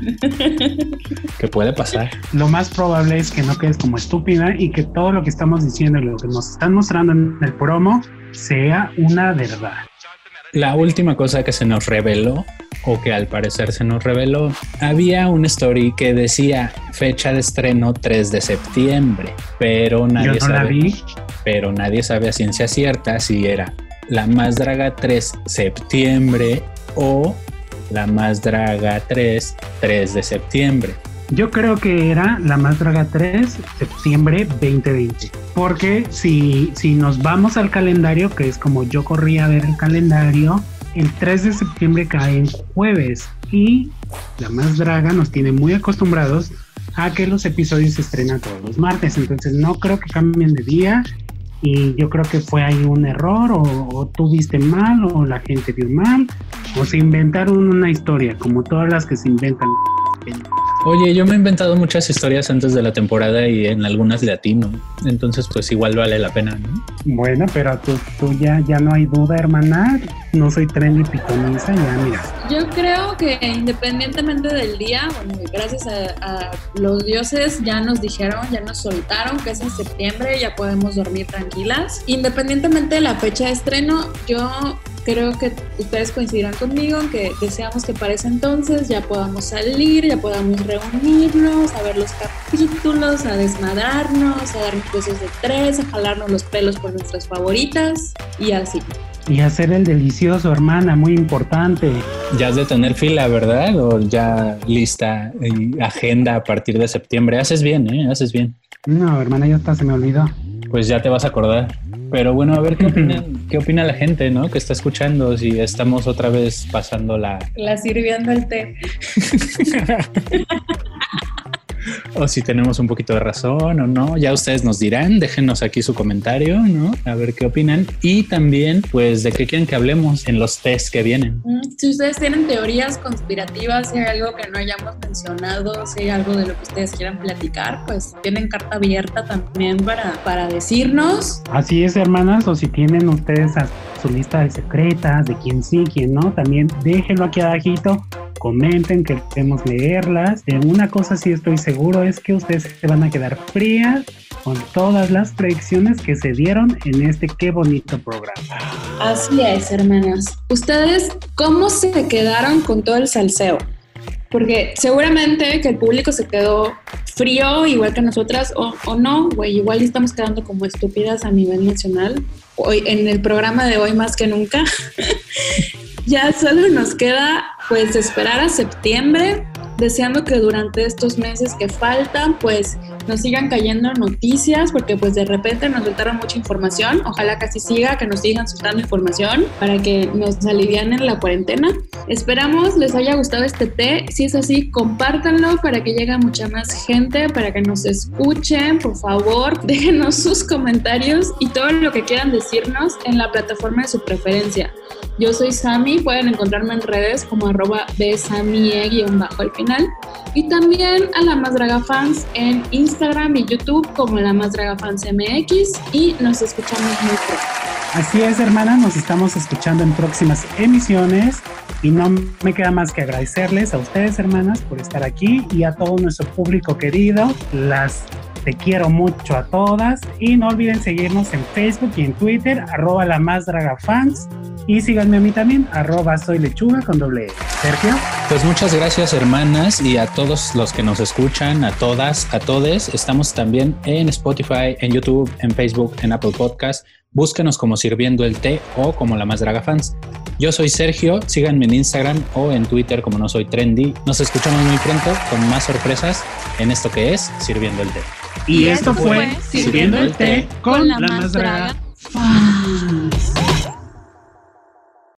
que puede pasar. lo más probable es que no quedes como estúpida y que todo lo que estamos diciendo y lo que nos están mostrando en el promo sea una verdad. La última cosa que se nos reveló, o que al parecer se nos reveló, había un story que decía fecha de estreno 3 de septiembre, pero nadie Yo no la sabe. vi. pero nadie sabe a ciencia cierta si era la más draga 3 septiembre o la más draga 3 3 de septiembre. Yo creo que era la más draga 3, septiembre 2020. Porque si, si nos vamos al calendario, que es como yo corrí a ver el calendario, el 3 de septiembre cae en jueves. Y la más draga nos tiene muy acostumbrados a que los episodios se estrenan todos los martes. Entonces no creo que cambien de día. Y yo creo que fue ahí un error, o, o tú viste mal, o la gente vio mal, o se inventaron una historia, como todas las que se inventan. Oye, yo me he inventado muchas historias antes de la temporada y en algunas de atino, entonces pues igual vale la pena, ¿no? Bueno, pero tú, tú ya, ya no hay duda, hermana. No soy tren y pitoniza, ya mira. Yo creo que independientemente del día, bueno, gracias a, a los dioses ya nos dijeron, ya nos soltaron que es en septiembre, ya podemos dormir tranquilas. Independientemente de la fecha de estreno, yo creo que ustedes coincidirán conmigo en que deseamos que para ese entonces ya podamos salir, ya podamos reunirnos, a ver los capítulos, a desmadrarnos, a darnos besos de tres, a jalarnos los pelos por nuestras favoritas y así. Y hacer el delicioso, hermana, muy importante. Ya has de tener fila, ¿verdad? O ya lista y agenda a partir de septiembre. Haces bien, ¿eh? Haces bien. No, hermana, ya hasta se me olvidó. Pues ya te vas a acordar. Pero bueno, a ver qué opinan, qué opina la gente, ¿no? Que está escuchando, si estamos otra vez pasando la, La sirviendo el té. o si tenemos un poquito de razón o no. Ya ustedes nos dirán, déjenos aquí su comentario, ¿no? A ver qué opinan. Y también, pues, de qué quieren que hablemos en los test que vienen. Mm, Si ustedes tienen teorías conspirativas, si hay algo que no hayamos mencionado, si hay algo de lo que ustedes quieran platicar, pues tienen carta abierta también para, para decirnos. Así es, hermanas, o si tienen ustedes a sus sus listas secretas de quién sí, quién no, también déjenlo aquí abajito comenten, que queremos leerlas. De una cosa sí estoy seguro es que ustedes se van a quedar frías con todas las predicciones que se dieron en este qué bonito programa. Así es, hermanas. ¿Ustedes cómo se quedaron con todo el salseo? Porque seguramente que el público se quedó frío, igual que nosotras, o, o no, güey, igual estamos quedando como estúpidas a nivel nacional. Hoy, en el programa de hoy más que nunca. ya solo nos queda pues esperar a septiembre, deseando que durante estos meses que faltan pues nos sigan cayendo noticias porque pues de repente nos soltaron mucha información. Ojalá que así siga, que nos sigan soltando información para que nos alivianen la cuarentena. Esperamos les haya gustado este té. Si es así, compártanlo para que llegue mucha más gente, para que nos escuchen. Por favor, déjenos sus comentarios y todo lo que quieran decirnos en la plataforma de su preferencia. Yo soy Sami, pueden encontrarme en redes como arroba bajo al Y también a la Más Draga Fans en Instagram y YouTube como la Más Draga Fans MX y nos escuchamos muy pronto. Así es, hermana, nos estamos escuchando en próximas emisiones y no me queda más que agradecerles a ustedes, hermanas, por estar aquí y a todo nuestro público querido. Las te quiero mucho a todas y no olviden seguirnos en Facebook y en Twitter, arroba la más draga fans y síganme a mí también, arroba soy lechuga con doble e. Sergio. Pues muchas gracias hermanas y a todos los que nos escuchan, a todas, a todes. Estamos también en Spotify, en YouTube, en Facebook, en Apple Podcast. Búsquenos como Sirviendo el Té o como La Más Draga Fans. Yo soy Sergio, síganme en Instagram o en Twitter como No Soy Trendy. Nos escuchamos muy pronto con más sorpresas en esto que es Sirviendo el Té. Y, esto fue Sirviendo el Té con La Más Draga Fans.